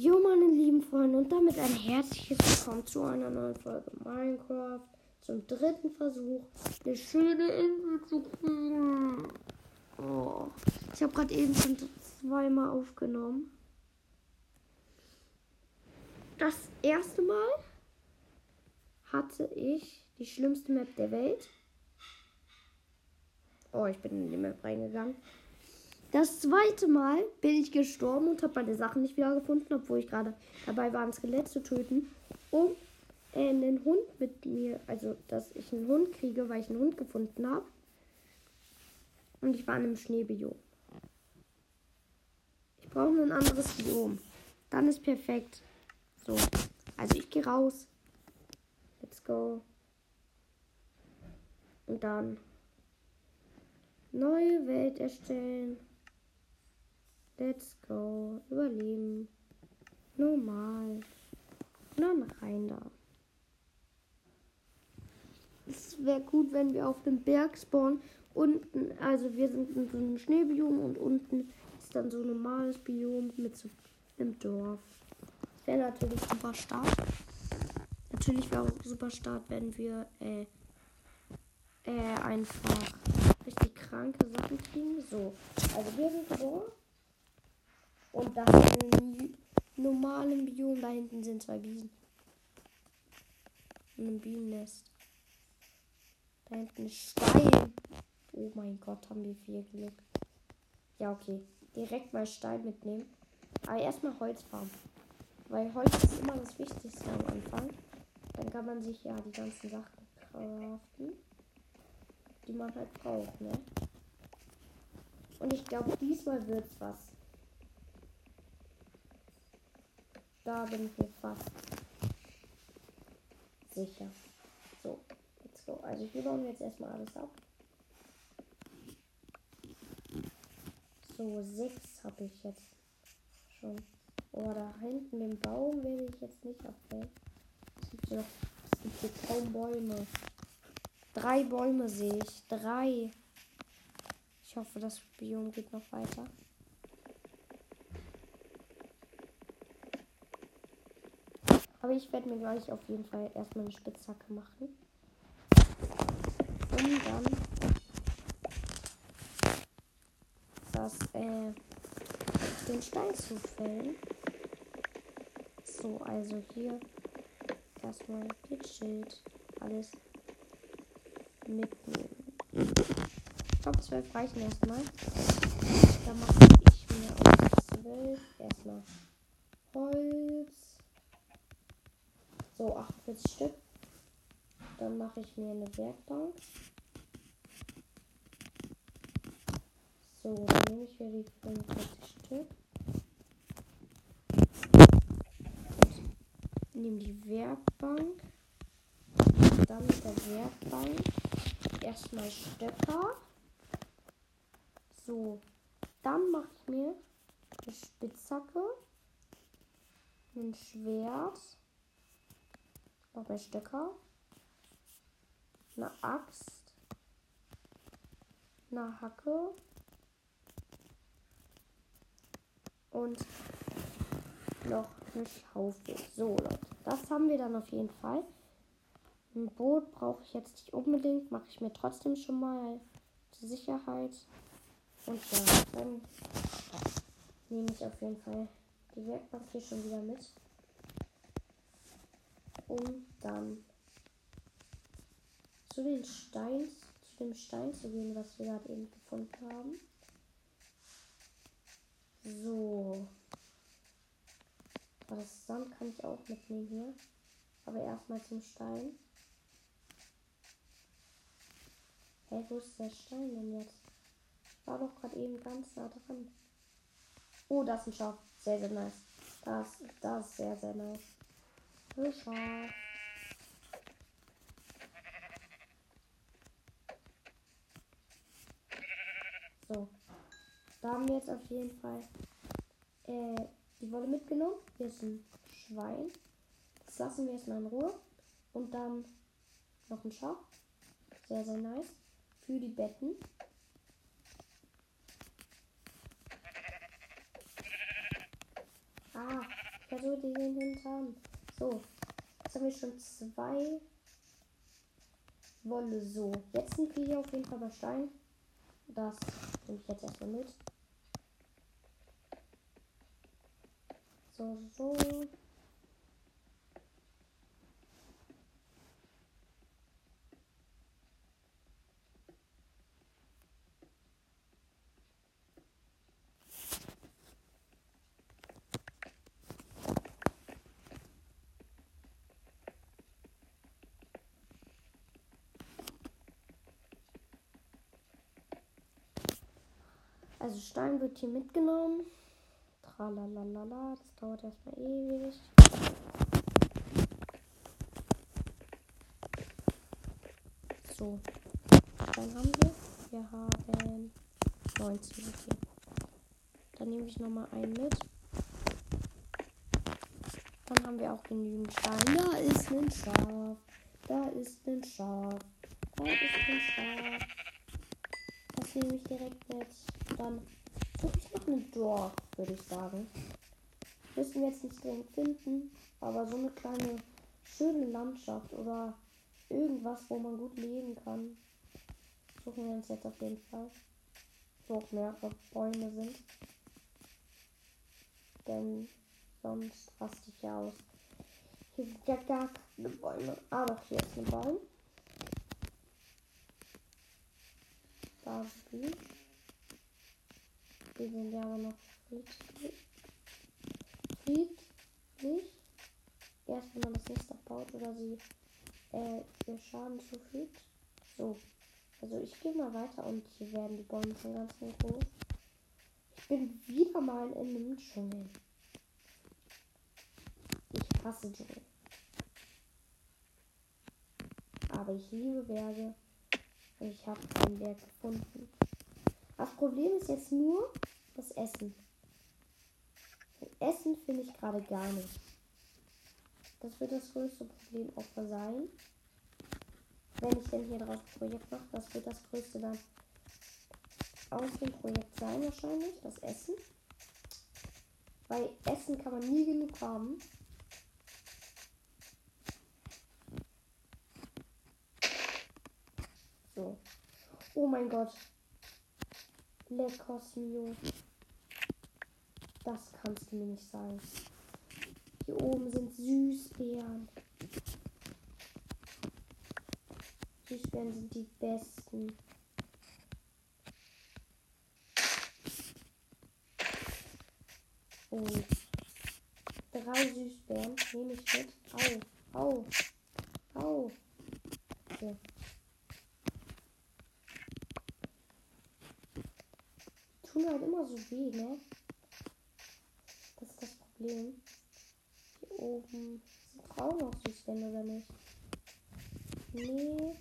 Jo, meine lieben Freunde, und damit ein herzliches Willkommen zu einer neuen Folge Minecraft. Zum dritten Versuch, eine schöne Insel zu kriegen. Oh. Ich habe gerade eben schon zweimal aufgenommen. Das erste Mal hatte ich die schlimmste Map der Welt. Oh, ich bin in die Map reingegangen. Das zweite Mal bin ich gestorben und habe meine Sachen nicht wieder gefunden, obwohl ich gerade dabei war, ein Skelett zu töten, um äh, einen Hund mit mir, also dass ich einen Hund kriege, weil ich einen Hund gefunden habe. Und ich war in einem Schneebiom. Ich brauche ein anderes Biom. Dann ist perfekt. So. Also ich gehe raus. Let's go. Und dann neue Welt erstellen. Let's go. Überleben. Normal. dann rein da. Es wäre gut, wenn wir auf dem Berg spawnen. Unten, also wir sind in so einem Schneebiom und unten ist dann so ein normales Biom mit so einem Dorf. Wäre natürlich super stark. Natürlich wäre auch super stark, wenn wir äh, äh, einfach richtig kranke Sachen kriegen. So, also wir sind so. Und das ist ein normales Biom. Da hinten sind zwei Bienen. Und ein Bienennest. Da hinten ist Stein. Oh mein Gott, haben wir viel Glück. Ja, okay. Direkt mal Stein mitnehmen. Aber erstmal Holz farmen. Weil Holz ist immer das Wichtigste am Anfang. Dann kann man sich ja die ganzen Sachen craften, die man halt braucht, ne? Und ich glaube, diesmal wird's was. Da bin ich mir fast sicher. So, let's go. Also hier bauen wir jetzt erstmal alles ab. So, sechs habe ich jetzt schon. Oh, da hinten den Baum werde ich jetzt nicht abwählen. Es gibt hier, es gibt hier kaum Bäume. Drei Bäume sehe ich. Drei. Ich hoffe, das Biom geht noch weiter. Aber ich werde mir gleich auf jeden Fall erstmal eine Spitzhacke machen. Um dann das, äh, den Stein zu fällen. So, also hier erstmal gechillt alles mitnehmen. Ich glaube, zwölf reichen erstmal. Dann mache ich mir auf zwölf erstmal Holz. So, 48 Stück. Dann mache ich mir eine Werkbank. So, dann nehme ich hier die 45 Stück. Nehme die Werkbank. Dann mit der Werkbank erstmal Stöcker. So, dann mache ich mir eine Spitzhacke, ein Schwert, noch ein Stöcker, eine Axt, eine Hacke und noch eine Schaufel. So, Leute, das haben wir dann auf jeden Fall. Ein Boot brauche ich jetzt nicht unbedingt, mache ich mir trotzdem schon mal zur Sicherheit. Und ja, dann nehme ich auf jeden Fall die Werkbank hier schon wieder mit. Um dann zu den Stein, zu dem Stein zu gehen, was wir gerade eben gefunden haben. So. Aber das Sand kann ich auch mitnehmen hier. Aber erstmal zum Stein. Hey, wo ist der Stein denn jetzt? War doch gerade eben ganz nah dran. Oh, das ist ein Schaf. Sehr, sehr nice. Das, das ist sehr, sehr nice. Ein Schaf. So. Da haben wir jetzt auf jeden Fall äh, die Wolle mitgenommen. Hier ist ein Schwein. Das lassen wir erstmal in Ruhe. Und dann noch ein Schaf. Sehr, sehr nice. Für die Betten. Ah, Also die den Hintern. So. Jetzt haben wir schon zwei Wolle. So. Jetzt sind wir hier auf jeden Fall bei Stein. Das nehme ich jetzt erstmal mit. So, so. Also Stein wird hier mitgenommen. Tralalala, das dauert erstmal ewig. So, Stein haben wir. Wir haben 19 hier. Dann nehme ich nochmal einen mit. Dann haben wir auch genügend Stein. Da ist ein Schaf. Da ist ein Schaf. Da ist ein Schaf. Das nehme ich direkt mit. Dann suche ich noch ein Dorf, würde ich sagen. Müssen wir jetzt nicht dringend finden, aber so eine kleine schöne Landschaft oder irgendwas, wo man gut leben kann, suchen wir uns jetzt auf jeden Fall. Wo auch mehrere Bäume sind. Denn sonst raste ich ja aus. Hier sind ja gar keine Bäume. Ah, doch, hier ist ein Baum. Da ist Die sind ja aber noch friedlich. Friedlich. Erst wenn man das Nest abbaut oder sie äh, ihr Schaden zufügt. So. Also ich gehe mal weiter und hier werden die Bäume schon ganz groß. Ich bin wieder mal in einem Dschungel. Ich hasse Dschungel. Aber ich liebe Berge. Und ich habe einen Berg gefunden. Das Problem ist jetzt nur das Essen. Essen finde ich gerade gar nicht. Das wird das größte Problem auch sein. Wenn ich denn hier draus ein Projekt mache, das wird das größte dann aus dem Projekt sein wahrscheinlich, das Essen. Weil Essen kann man nie genug haben. So. Oh mein Gott. Leckos mio. Das kannst du mir nicht sagen. Hier oben sind Süßbeeren. Süßbeeren sind die besten. Und drei Süßbeeren nehme ich mit. Au, au, au. So. Tun halt immer so weh, ne? Problem. Hier oben sind auch noch Süßbeeren, oder nicht? Nee.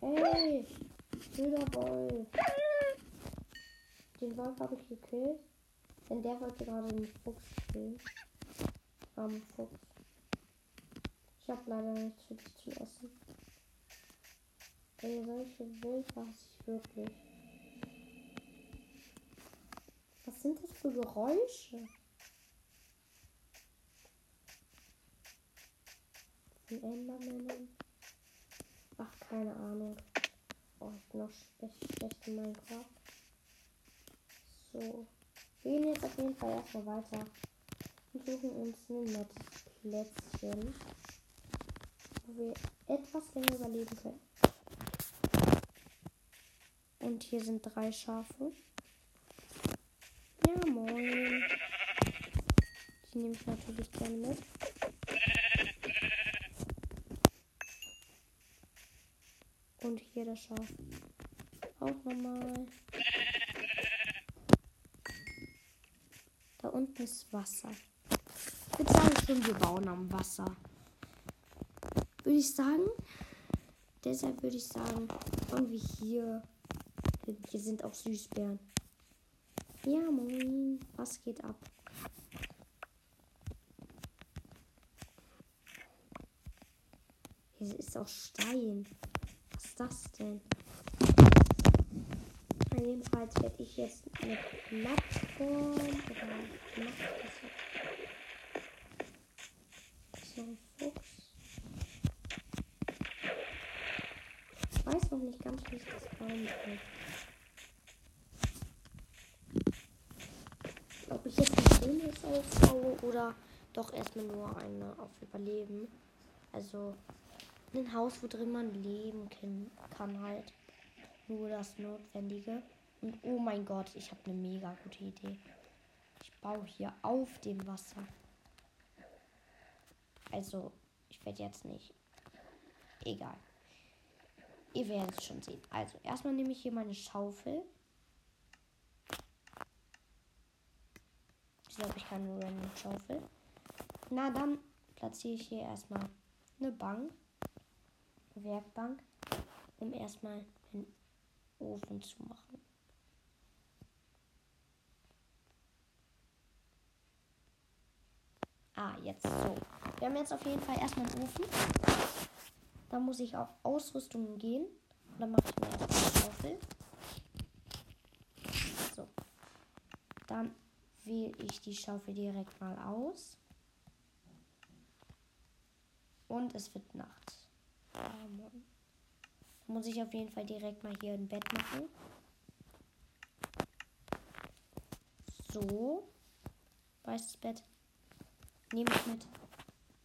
Hey, blöder Wolf. Den Wolf habe ich gekillt. Denn der wollte gerade den Fuchs killen. Arme Fuchs. Ich habe leider nichts für dich zu essen. Ey, solche hasse ich wirklich. Was sind das für Geräusche? Von Endermännern? Ach, keine Ahnung. Oh, ich bin noch schlecht, schlecht in Minecraft. So. Wir gehen jetzt auf jeden Fall erstmal weiter. Und suchen uns ein nettes Plätzchen. Wo wir etwas länger überleben können. Und hier sind drei Schafe. Ja, moin. Die nehme ich natürlich gerne mit. Und hier das Schaf. Auch nochmal. Da unten ist Wasser. Ich würde sagen schon, wir bauen am Wasser. Würde ich sagen. Deshalb würde ich sagen, bauen wir hier. Hier sind auch Süßbären. Ja, moin. Was geht ab? Hier ist auch Stein. Was ist das denn? Jedenfalls werde ich jetzt eine Plattform oder so ein Fuchs. Ich weiß noch nicht ganz, wie ich das bauen soll. Ob ich jetzt aufbaue oder doch erstmal nur eine auf Überleben. Also ein Haus, wo drin man leben kann halt. Nur das Notwendige. Und oh mein Gott, ich habe eine mega gute Idee. Ich baue hier auf dem Wasser. Also, ich werde jetzt nicht. Egal. Ihr werdet es schon sehen. Also, erstmal nehme ich hier meine Schaufel. Ich glaube, ich kann nur eine Schaufel. Na, dann platziere ich hier erstmal eine Bank. Eine Werkbank. Um erstmal den Ofen zu machen. Ah, jetzt so. Wir haben jetzt auf jeden Fall erstmal einen Ofen. Da muss ich auf Ausrüstungen gehen. Und dann mache ich mir erstmal eine Schaufel. So. Dann wähle ich die Schaufel direkt mal aus. Und es wird Nacht. Dann muss ich auf jeden Fall direkt mal hier ein Bett machen. So. Weißes Bett. Nehme ich mit.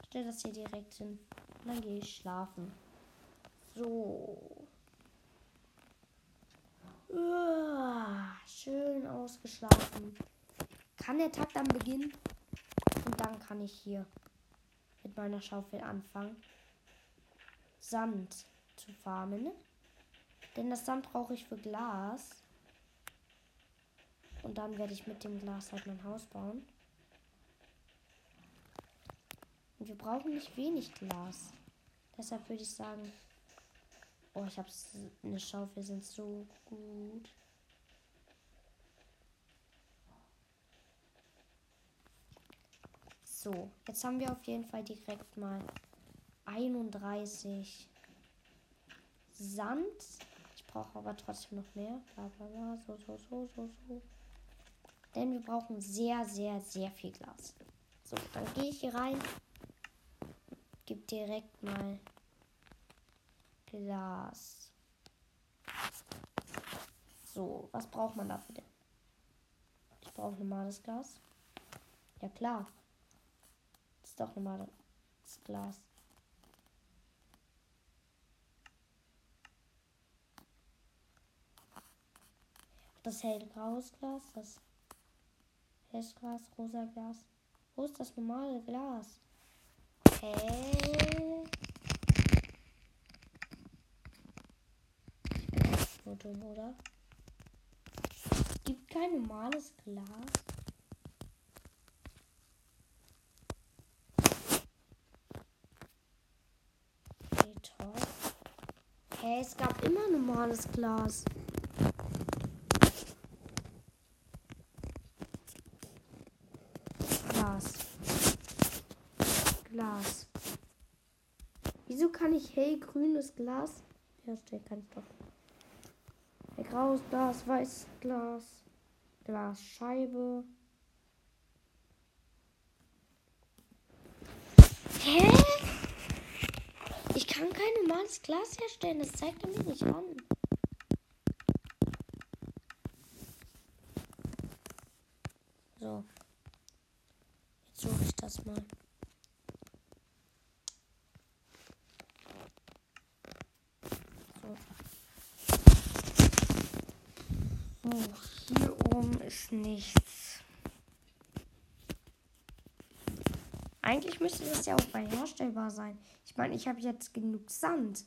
Stell das hier direkt hin. Und dann gehe ich schlafen. So. Uah, schön ausgeschlafen. Kann der Tag dann beginnen? Und dann kann ich hier mit meiner Schaufel anfangen, Sand zu farmen. Denn das Sand brauche ich für Glas. Und dann werde ich mit dem Glas halt mein Haus bauen. Und wir brauchen nicht wenig Glas. Deshalb würde ich sagen, oh, ich habe eine Schaufel, sind so gut. So, jetzt haben wir auf jeden Fall direkt mal 31 Sand. Ich brauche aber trotzdem noch mehr. Bla bla bla. So, so, so, so, so. Denn wir brauchen sehr, sehr, sehr viel Glas. So, dann gehe ich hier rein. Gib direkt mal Glas. So, was braucht man dafür denn? Ich brauche normales Glas. Ja klar doch normales Glas. Das hellgraues Glas, das Hellglas, rosa Glas. Wo ist das normale Glas? Hä? Ich bin dumm, oder? Es gibt kein normales Glas. Hey, es gab immer normales Glas. Glas. Glas. Wieso kann ich hellgrünes Glas herstellen? Kann ich doch. Hellgraues Glas, weißes Glas, Glasscheibe. Hä? Kann kein normales Glas herstellen. Das zeigt er mir nicht an. So. Jetzt suche ich das mal. So. So, hier oben ist nichts. Eigentlich müsste das ja auch bei herstellbar sein. Ich meine, ich habe jetzt genug Sand.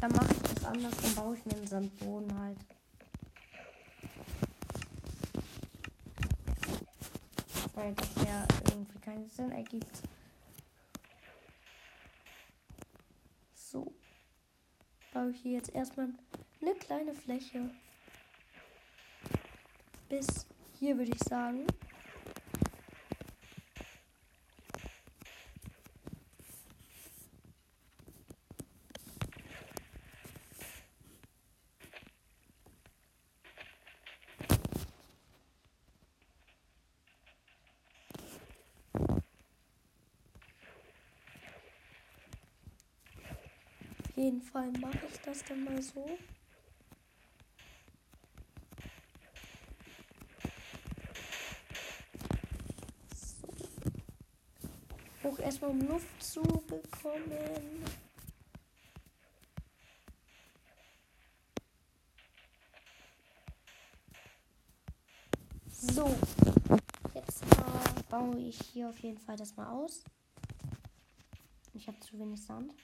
Dann mache ich das anders, dann baue ich mir einen Sandboden halt. Weil das ja irgendwie keinen Sinn ergibt. So. Baue ich hier jetzt erstmal eine kleine Fläche bis hier, würde ich sagen. Auf jeden Fall mache ich das dann mal so. Erstmal um Luft zu bekommen. So, jetzt baue ich hier auf jeden Fall das mal aus. Ich habe zu wenig Sand.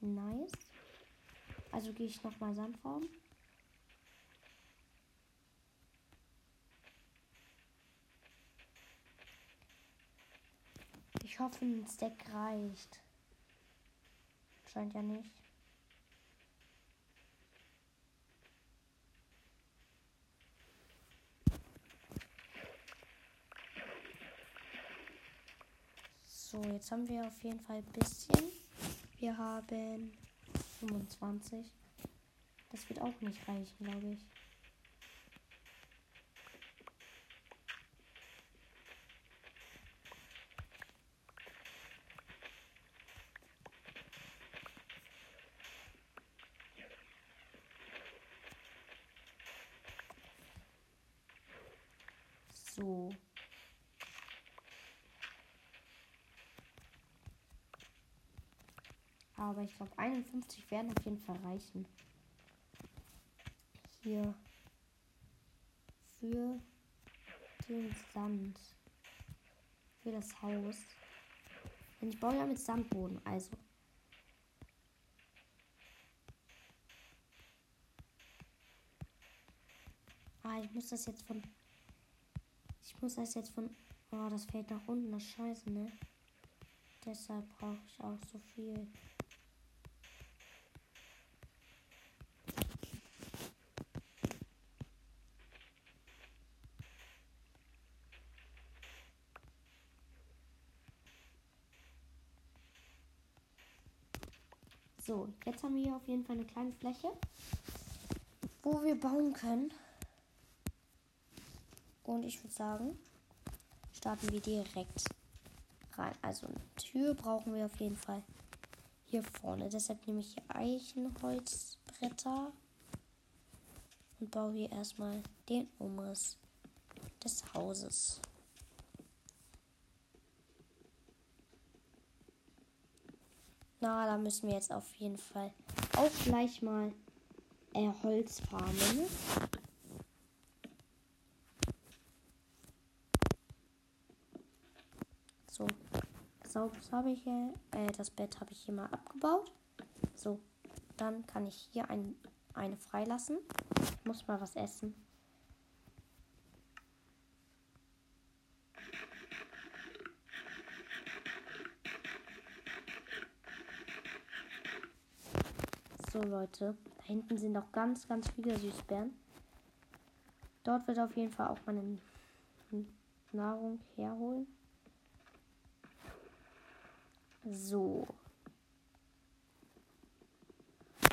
Nice. Also gehe ich nochmal Sand formen. Ich hoffe, ein Stack reicht. Scheint ja nicht. So, jetzt haben wir auf jeden Fall ein bisschen. Wir haben 25. Das wird auch nicht reichen, glaube ich. So. Aber ich glaube 51 werden auf jeden Fall reichen. Hier. Für den Sand. Für das Haus. Denn ich baue ja mit Sandboden, also. Ah, ich muss das jetzt von. Muss das jetzt von. Oh, das fällt nach unten, das Scheiße, ne? Deshalb brauche ich auch so viel. So, jetzt haben wir hier auf jeden Fall eine kleine Fläche, wo wir bauen können. Und ich würde sagen, starten wir direkt rein. Also eine Tür brauchen wir auf jeden Fall hier vorne. Deshalb nehme ich hier Eichenholzbretter und baue hier erstmal den Umriss des Hauses. Na, da müssen wir jetzt auf jeden Fall auch gleich mal äh, Holz farmen. So, sauberes habe ich hier. Äh, das Bett habe ich hier mal abgebaut. So, dann kann ich hier ein, eine freilassen. Ich muss mal was essen. So, Leute. Da hinten sind noch ganz, ganz viele Süßbären. Dort wird auf jeden Fall auch meine Nahrung herholen. So.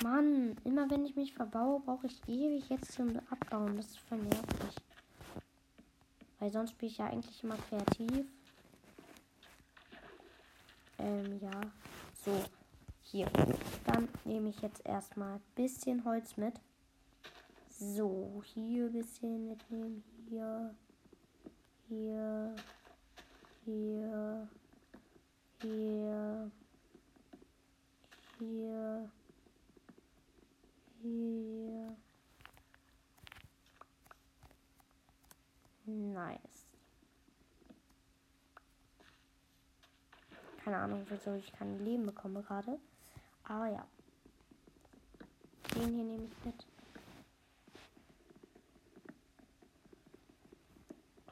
Mann, immer wenn ich mich verbaue, brauche ich ewig jetzt zum Abbauen. Das ist voll. Weil sonst bin ich ja eigentlich immer kreativ. Ähm, ja. So. Hier. Dann nehme ich jetzt erstmal ein bisschen Holz mit. So, hier ein bisschen mitnehmen. Hier. Hier. Hier. Hier. Hier. Hier. Nice. Keine Ahnung, wieso ich kein Leben bekomme gerade. Aber ja. Den hier nehme ich mit.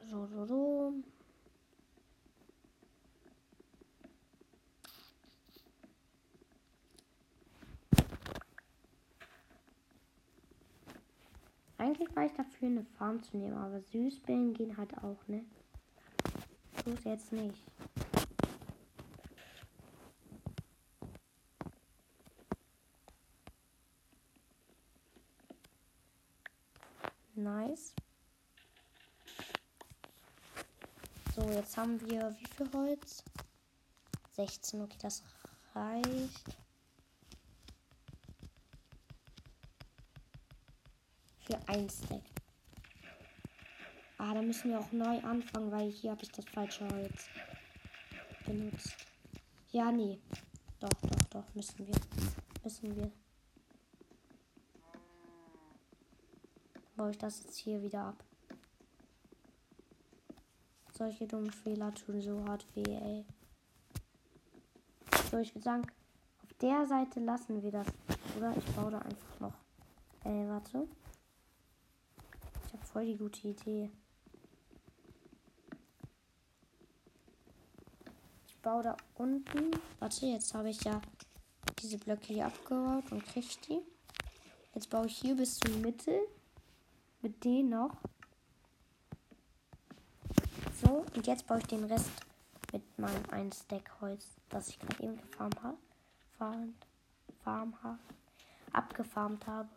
So, so, so. Eigentlich war ich dafür, eine Farm zu nehmen, aber Süßbären gehen halt auch, ne? So ist jetzt nicht. Nice. So, jetzt haben wir wie viel Holz? 16, okay, das reicht. für ein Stack. Ah, da müssen wir auch neu anfangen, weil hier habe ich das falsche Holz benutzt. Ja, nee. Doch, doch, doch, müssen wir. Müssen wir. Baue ich das jetzt hier wieder ab. Solche dummen Fehler tun so hart weh, ey. So, ich würde sagen, auf der Seite lassen wir das. Oder ich baue da einfach noch. Ey, warte. Ich voll die gute Idee. baue da unten. Warte, jetzt habe ich ja diese Blöcke hier abgebaut und kriege die. Jetzt baue ich hier bis zur Mitte. Mit denen noch. So, und jetzt baue ich den Rest mit meinem einen Stack Holz, das ich gerade eben gefarmt habe. Farm, farm. Abgefarmt habe.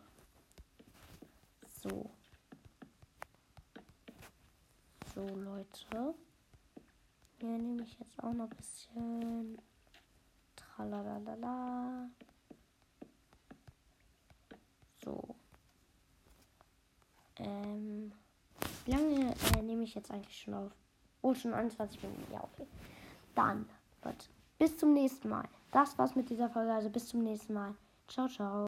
So. So, Leute. Hier nehme ich jetzt auch noch ein bisschen. Tralalala. So. Ähm. Wie lange äh, nehme ich jetzt eigentlich schon auf? Oh, schon 21 Minuten. Ja, okay. Dann, Leute, bis zum nächsten Mal. Das war's mit dieser Folge. Also bis zum nächsten Mal. Ciao, ciao.